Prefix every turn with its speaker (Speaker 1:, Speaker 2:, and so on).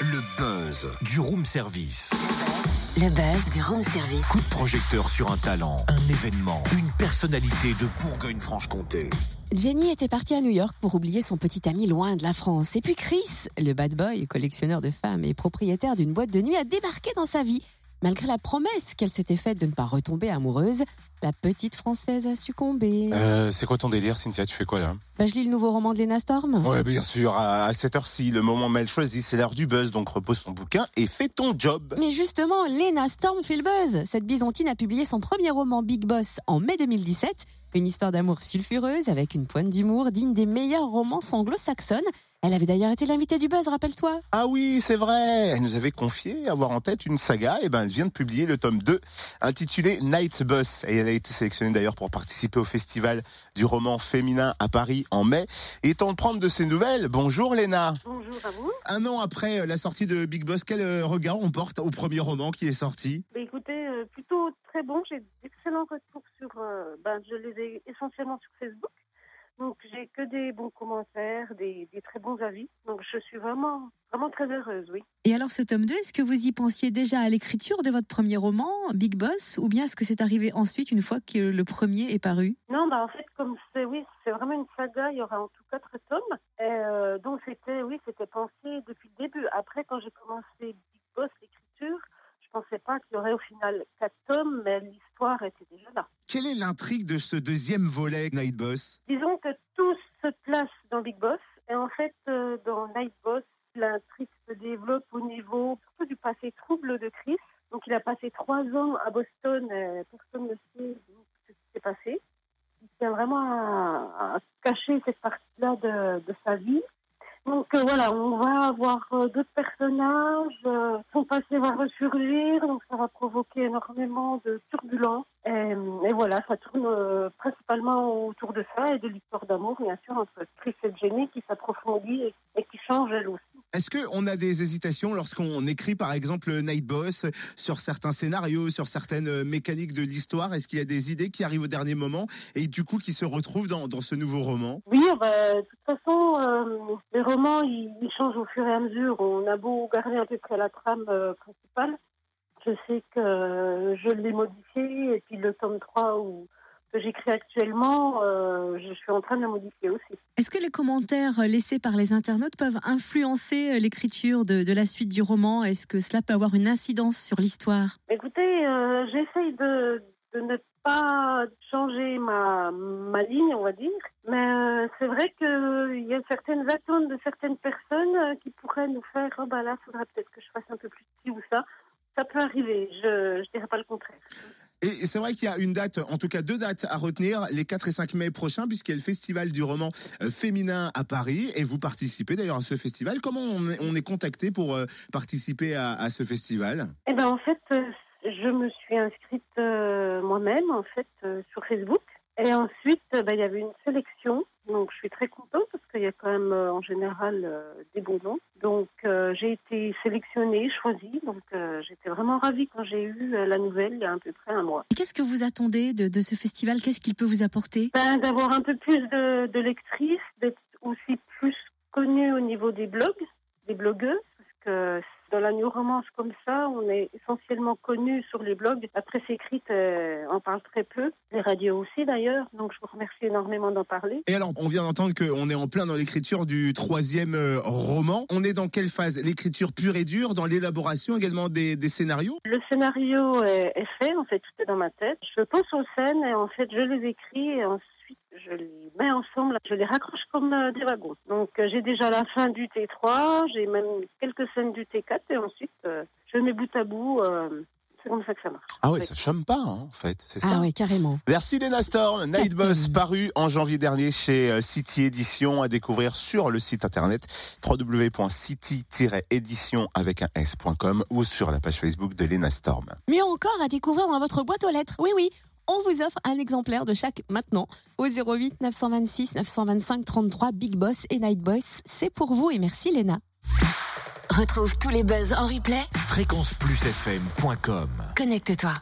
Speaker 1: Le buzz du room service.
Speaker 2: Le buzz du room service.
Speaker 1: Coup de projecteur sur un talent, un événement, une personnalité de Bourgogne-Franche-Comté.
Speaker 3: Jenny était partie à New York pour oublier son petit ami loin de la France. Et puis Chris, le bad boy, collectionneur de femmes et propriétaire d'une boîte de nuit, a débarqué dans sa vie. Malgré la promesse qu'elle s'était faite de ne pas retomber amoureuse, la petite Française a succombé.
Speaker 4: Euh, c'est quoi ton délire, Cynthia? Tu fais quoi là?
Speaker 3: Bah, je lis le nouveau roman de Lena Storm.
Speaker 4: Ouais, bien sûr. À cette heure-ci, le moment mal choisi, c'est l'heure du buzz. Donc repose ton bouquin et fais ton job.
Speaker 3: Mais justement, Lena Storm fait le buzz. Cette byzantine a publié son premier roman Big Boss en mai 2017. Une histoire d'amour sulfureuse avec une pointe d'humour digne des meilleures romances anglo-saxonnes. Elle avait d'ailleurs été l'invitée du buzz, rappelle-toi.
Speaker 4: Ah oui, c'est vrai. Elle nous avait confié avoir en tête une saga. Et ben, elle vient de publier le tome 2 intitulé Night's Bus. Et elle a été sélectionnée d'ailleurs pour participer au festival du roman féminin à Paris en mai. Et temps de prendre de ses nouvelles. Bonjour Léna.
Speaker 5: Bonjour à vous.
Speaker 4: Un an après la sortie de Big Boss, quel euh, regard on porte au premier roman qui est sorti?
Speaker 5: Bah, Écoutez, euh, plutôt très bon. J'ai d'excellents retours sur. Euh, ben, je les ai essentiellement sur Facebook. Donc j'ai que des bons commentaires, des, des, très bons avis. Donc je suis vraiment, vraiment très heureuse, oui.
Speaker 3: Et alors ce tome 2, est-ce que vous y pensiez déjà à l'écriture de votre premier roman, Big Boss, ou bien est-ce que c'est arrivé ensuite une fois que le premier est paru?
Speaker 5: Non, bah en fait comme c'est oui, c'est vraiment une saga. Il y aura en tout quatre tomes. Et, euh, donc c'était oui, c'était pensé depuis le début. Après quand j'ai commencé Big Boss l'écriture, pensais pas qu'il y aurait au final quatre tomes, mais l'histoire était déjà là.
Speaker 4: Quelle est l'intrigue de ce deuxième volet Night Boss?
Speaker 5: Disons que tout se place dans Big Boss. Et en fait, euh, dans Night Boss, l'intrigue se développe au niveau surtout du passé trouble de Chris. Donc, il a passé trois ans à Boston. Et personne ne sait ce qui s'est passé. Il tient vraiment à, à cacher cette partie-là de, de, sa vie. Donc euh, voilà, on va avoir euh, d'autres personnages, euh, son passé va ressurgir, donc ça va provoquer énormément de turbulences. Et, voilà, ça tourne euh, principalement autour de ça et de l'histoire d'amour, bien sûr, entre Chris et Jenny qui s'approfondit et, et, qui change elle aussi.
Speaker 4: Est-ce qu'on a des hésitations lorsqu'on écrit par exemple Night Boss sur certains scénarios, sur certaines mécaniques de l'histoire? Est-ce qu'il y a des idées qui arrivent au dernier moment et du coup qui se retrouvent dans, dans ce nouveau roman?
Speaker 5: Oui, bah, de toute façon, euh, les romans ils, changent au fur et à mesure. On a beau garder à peu près la trame euh, principale. Je sais que je l'ai modifié et puis le tome 3 où que j'écris actuellement, euh, je suis en train de le modifier aussi.
Speaker 3: Est-ce que les commentaires laissés par les internautes peuvent influencer l'écriture de, de, la suite du roman? Est-ce que cela peut avoir une incidence sur l'histoire?
Speaker 5: Écoutez, euh, j'essaye de, de, ne pas changer ma, ma ligne, on va dire, mais euh, c'est vrai qu'il y a certaines attentes de certaines personnes qui pourraient nous faire oh, bah là, il faudrait peut-être que je fasse un peu plus ci ou ça. Ça peut arriver, je ne dirais pas le contraire.
Speaker 4: Et c'est vrai qu'il y a une date, en tout cas deux dates à retenir, les 4 et 5 mai prochains, puisqu'il y a le festival du roman féminin à Paris, et vous participez d'ailleurs à ce festival. Comment on est, on est contacté pour participer à, ce festival?
Speaker 5: Eh ben en fait, je me suis inscrite euh, moi-même en fait euh, sur Facebook. Et ensuite, ben, il y avait une sélection. Donc, je suis très contente qu'il y a quand même, euh, en général, euh, des bons noms. Donc, euh, j'ai été sélectionnée, choisie. Donc, j'étais vraiment ravie quand j'ai eu la nouvelle il y a à peu près un mois.
Speaker 3: Qu'est-ce que vous attendez de, de ce festival? Qu'est-ce qu'il peut vous apporter?
Speaker 5: Ben, D'avoir un peu plus de, de lectrices, d'être aussi plus connue au niveau des blogs, des blogueuses. Que dans la new romance comme ça, on est essentiellement connu sur les blogs. La presse écrite, euh, en parle très peu. Les radios aussi d'ailleurs. Donc je vous remercie énormément d'en parler.
Speaker 4: Et alors, on vient d'entendre qu'on est en plein dans l'écriture du troisième euh, roman. On est dans quelle phase? L'écriture pure et dure, dans l'élaboration également des, des, scénarios?
Speaker 5: Le scénario est, est, fait, en fait, tout est dans ma tête. Je pense aux scènes et en fait, je les écris et ensuite je les mets ensemble, je les raccroche comme euh, des wagons. Donc euh, j'ai déjà la fin du T3, j'ai même quelques scènes du T4 et ensuite euh, je mets bout à bout. Euh, c'est comme ça que ça marche.
Speaker 4: Ah oui, ça chôme pas, hein, en fait, c'est ça.
Speaker 3: Ah oui, carrément.
Speaker 4: Merci Lena Storm, Night Boss paru en janvier dernier chez City Edition à découvrir sur le site internet www.city-édition avec un s.com ou sur la page Facebook de Lena Storm.
Speaker 3: Mieux encore à découvrir dans votre boîte aux lettres. Oui, oui on vous offre un exemplaire de chaque maintenant au 08 926 925 33 Big Boss et Night Boss. C'est pour vous et merci Léna.
Speaker 2: Retrouve tous les buzz en replay.
Speaker 1: Fréquenceplusfm.com
Speaker 2: Connecte-toi.